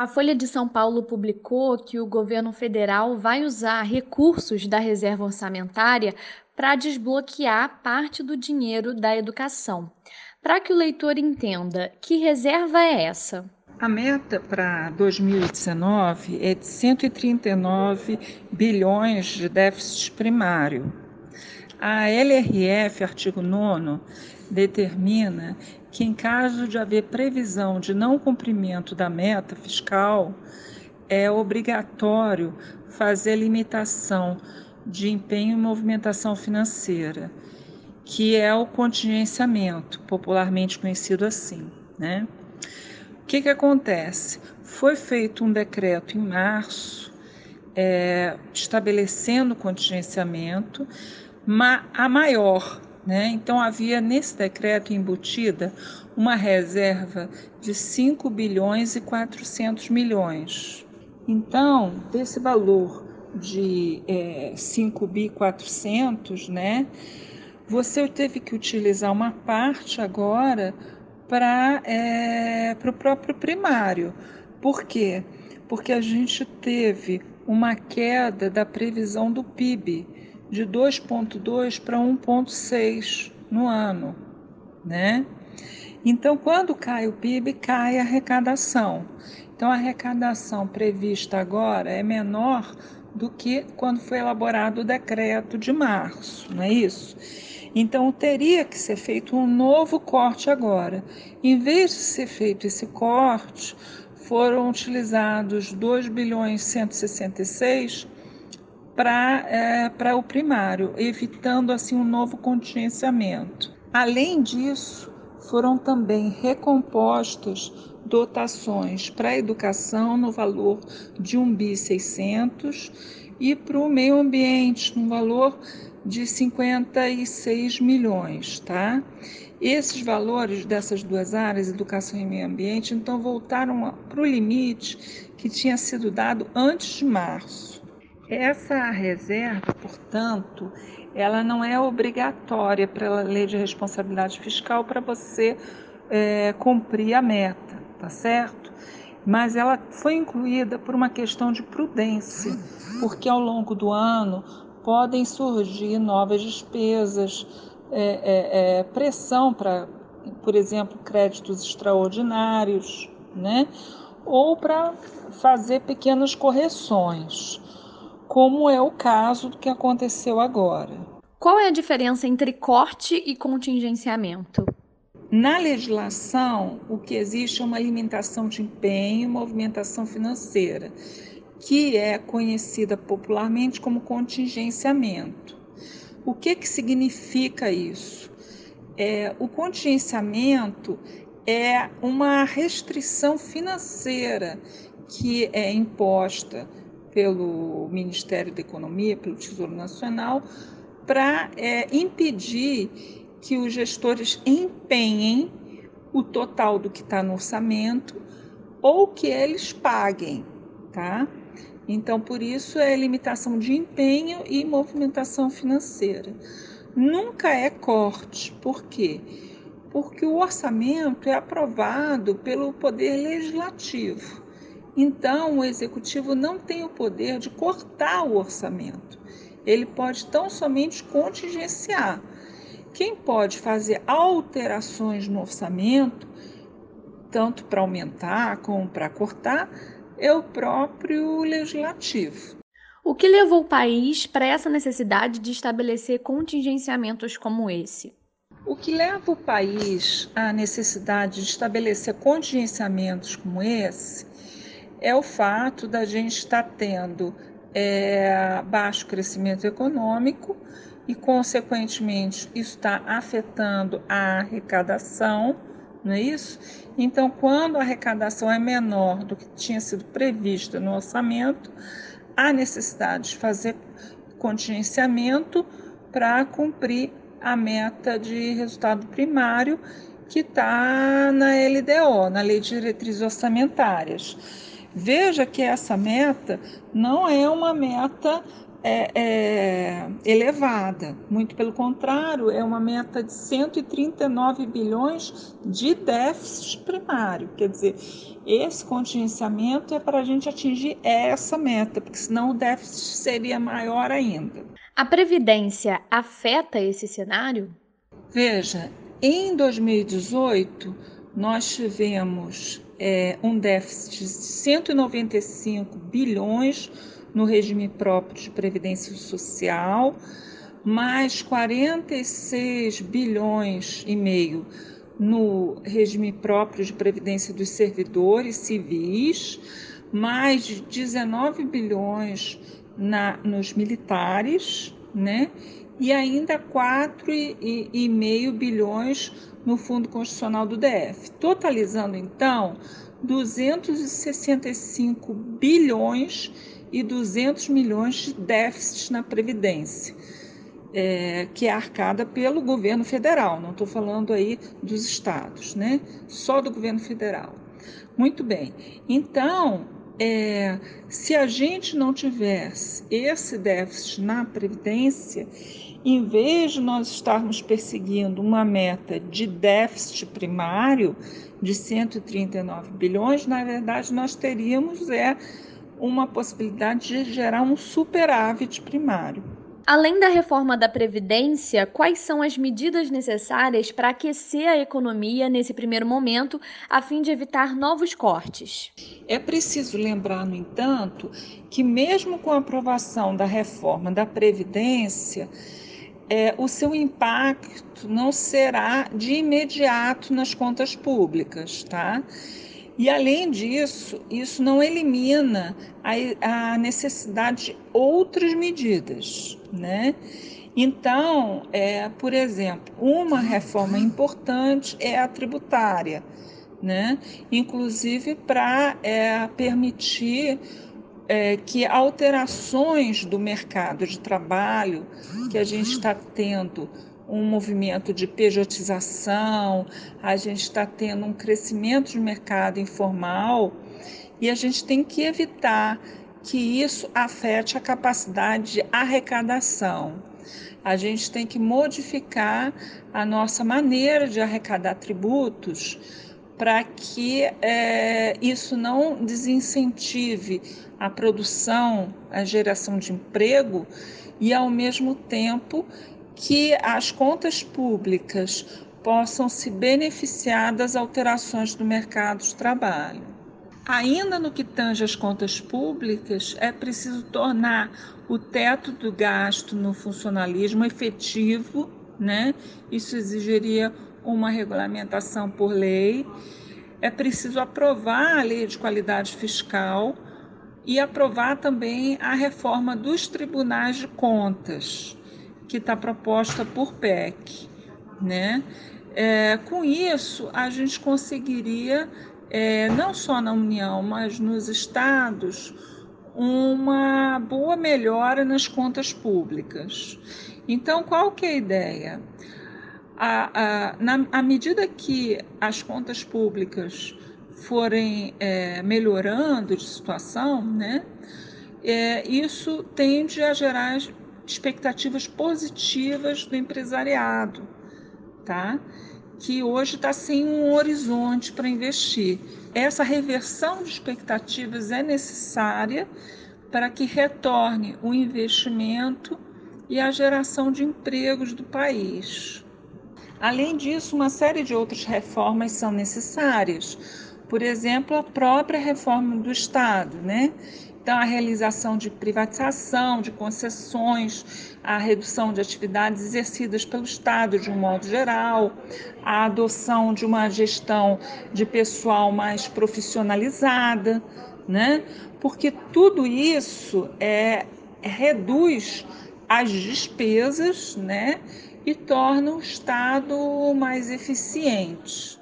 A Folha de São Paulo publicou que o governo federal vai usar recursos da reserva orçamentária para desbloquear parte do dinheiro da educação. Para que o leitor entenda, que reserva é essa? A meta para 2019 é de 139 bilhões de déficit primário. A LRF, artigo 9, determina que, em caso de haver previsão de não cumprimento da meta fiscal, é obrigatório fazer limitação de empenho e movimentação financeira que é o contingenciamento, popularmente conhecido assim. Né? O que, que acontece? Foi feito um decreto em março é, estabelecendo contingenciamento, ma a maior. Né? Então, havia nesse decreto embutida uma reserva de 5 bilhões e 400 milhões. Então, desse valor de é, 5 bi 400, né? você teve que utilizar uma parte agora para é, o próprio primário. Por quê? Porque a gente teve uma queda da previsão do PIB de 2,2 para 1,6 no ano, né? Então, quando cai o PIB, cai a arrecadação. Então, a arrecadação prevista agora é menor do que quando foi elaborado o decreto de março, não é isso? Então teria que ser feito um novo corte agora. Em vez de ser feito esse corte, foram utilizados 2 bilhões 166 para é, o primário, evitando assim um novo contingenciamento. Além disso, foram também recompostas dotações para a educação no valor de 1 bi 600 e para o meio ambiente no valor de 56 milhões, tá? Esses valores dessas duas áreas, educação e meio ambiente, então voltaram para o limite que tinha sido dado antes de março. Essa reserva, portanto, ela não é obrigatória pela lei de responsabilidade fiscal para você é, cumprir a meta, tá certo? Mas ela foi incluída por uma questão de prudência, porque ao longo do ano podem surgir novas despesas, é, é, é, pressão para, por exemplo, créditos extraordinários, né? ou para fazer pequenas correções, como é o caso do que aconteceu agora. Qual é a diferença entre corte e contingenciamento? Na legislação, o que existe é uma limitação de empenho e movimentação financeira que é conhecida popularmente como contingenciamento. O que, que significa isso? É, o contingenciamento é uma restrição financeira que é imposta pelo Ministério da Economia, pelo Tesouro Nacional, para é, impedir que os gestores empenhem o total do que está no orçamento ou que eles paguem, tá? Então, por isso é limitação de empenho e movimentação financeira. Nunca é corte. Por quê? Porque o orçamento é aprovado pelo Poder Legislativo. Então, o executivo não tem o poder de cortar o orçamento. Ele pode tão somente contingenciar. Quem pode fazer alterações no orçamento, tanto para aumentar como para cortar, é o próprio legislativo. O que levou o país para essa necessidade de estabelecer contingenciamentos como esse? O que leva o país à necessidade de estabelecer contingenciamentos como esse é o fato da gente estar tendo é, baixo crescimento econômico e, consequentemente, isso está afetando a arrecadação não é isso? Então, quando a arrecadação é menor do que tinha sido prevista no orçamento, há necessidade de fazer contingenciamento para cumprir a meta de resultado primário que está na LDO, na Lei de Diretrizes Orçamentárias. Veja que essa meta não é uma meta é, é, elevada. Muito pelo contrário, é uma meta de 139 bilhões de déficit primário. Quer dizer, esse contingenciamento é para a gente atingir essa meta, porque senão o déficit seria maior ainda. A Previdência afeta esse cenário? Veja, em 2018, nós tivemos é, um déficit de 195 bilhões no regime próprio de previdência social, mais 46 bilhões e meio no regime próprio de previdência dos servidores civis, mais de 19 bilhões na, nos militares, né? E ainda 4,5 bilhões no Fundo Constitucional do DF, totalizando então 265 bilhões e 200 milhões de déficits na Previdência, é, que é arcada pelo governo federal, não estou falando aí dos estados, né? Só do governo federal. Muito bem. Então, é, se a gente não tivesse esse déficit na Previdência, em vez de nós estarmos perseguindo uma meta de déficit primário de 139 bilhões, na verdade nós teríamos é uma possibilidade de gerar um superávit primário. Além da reforma da Previdência, quais são as medidas necessárias para aquecer a economia nesse primeiro momento, a fim de evitar novos cortes? É preciso lembrar, no entanto, que, mesmo com a aprovação da reforma da Previdência, é, o seu impacto não será de imediato nas contas públicas, tá? E além disso, isso não elimina a, a necessidade de outras medidas, né? Então, é, por exemplo, uma reforma importante é a tributária, né? Inclusive para é, permitir é, que alterações do mercado de trabalho que a gente está tendo um movimento de pejotização, a gente está tendo um crescimento de mercado informal e a gente tem que evitar que isso afete a capacidade de arrecadação. A gente tem que modificar a nossa maneira de arrecadar tributos para que é, isso não desincentive a produção, a geração de emprego e, ao mesmo tempo, que as contas públicas possam se beneficiar das alterações do mercado de trabalho. Ainda no que tange as contas públicas, é preciso tornar o teto do gasto no funcionalismo efetivo, né? Isso exigiria uma regulamentação por lei. É preciso aprovar a lei de qualidade fiscal e aprovar também a reforma dos tribunais de contas que está proposta por PEC. Né? É, com isso, a gente conseguiria, é, não só na União, mas nos estados, uma boa melhora nas contas públicas. Então, qual que é a ideia? A, a, na, à medida que as contas públicas forem é, melhorando de situação, né, é, isso tende a gerar expectativas positivas do empresariado, tá? que hoje está sem um horizonte para investir. Essa reversão de expectativas é necessária para que retorne o investimento e a geração de empregos do país. Além disso, uma série de outras reformas são necessárias. Por exemplo, a própria reforma do Estado, né? Então, a realização de privatização, de concessões, a redução de atividades exercidas pelo Estado de um modo geral, a adoção de uma gestão de pessoal mais profissionalizada, né? Porque tudo isso é, reduz as despesas, né? E torna o Estado mais eficiente.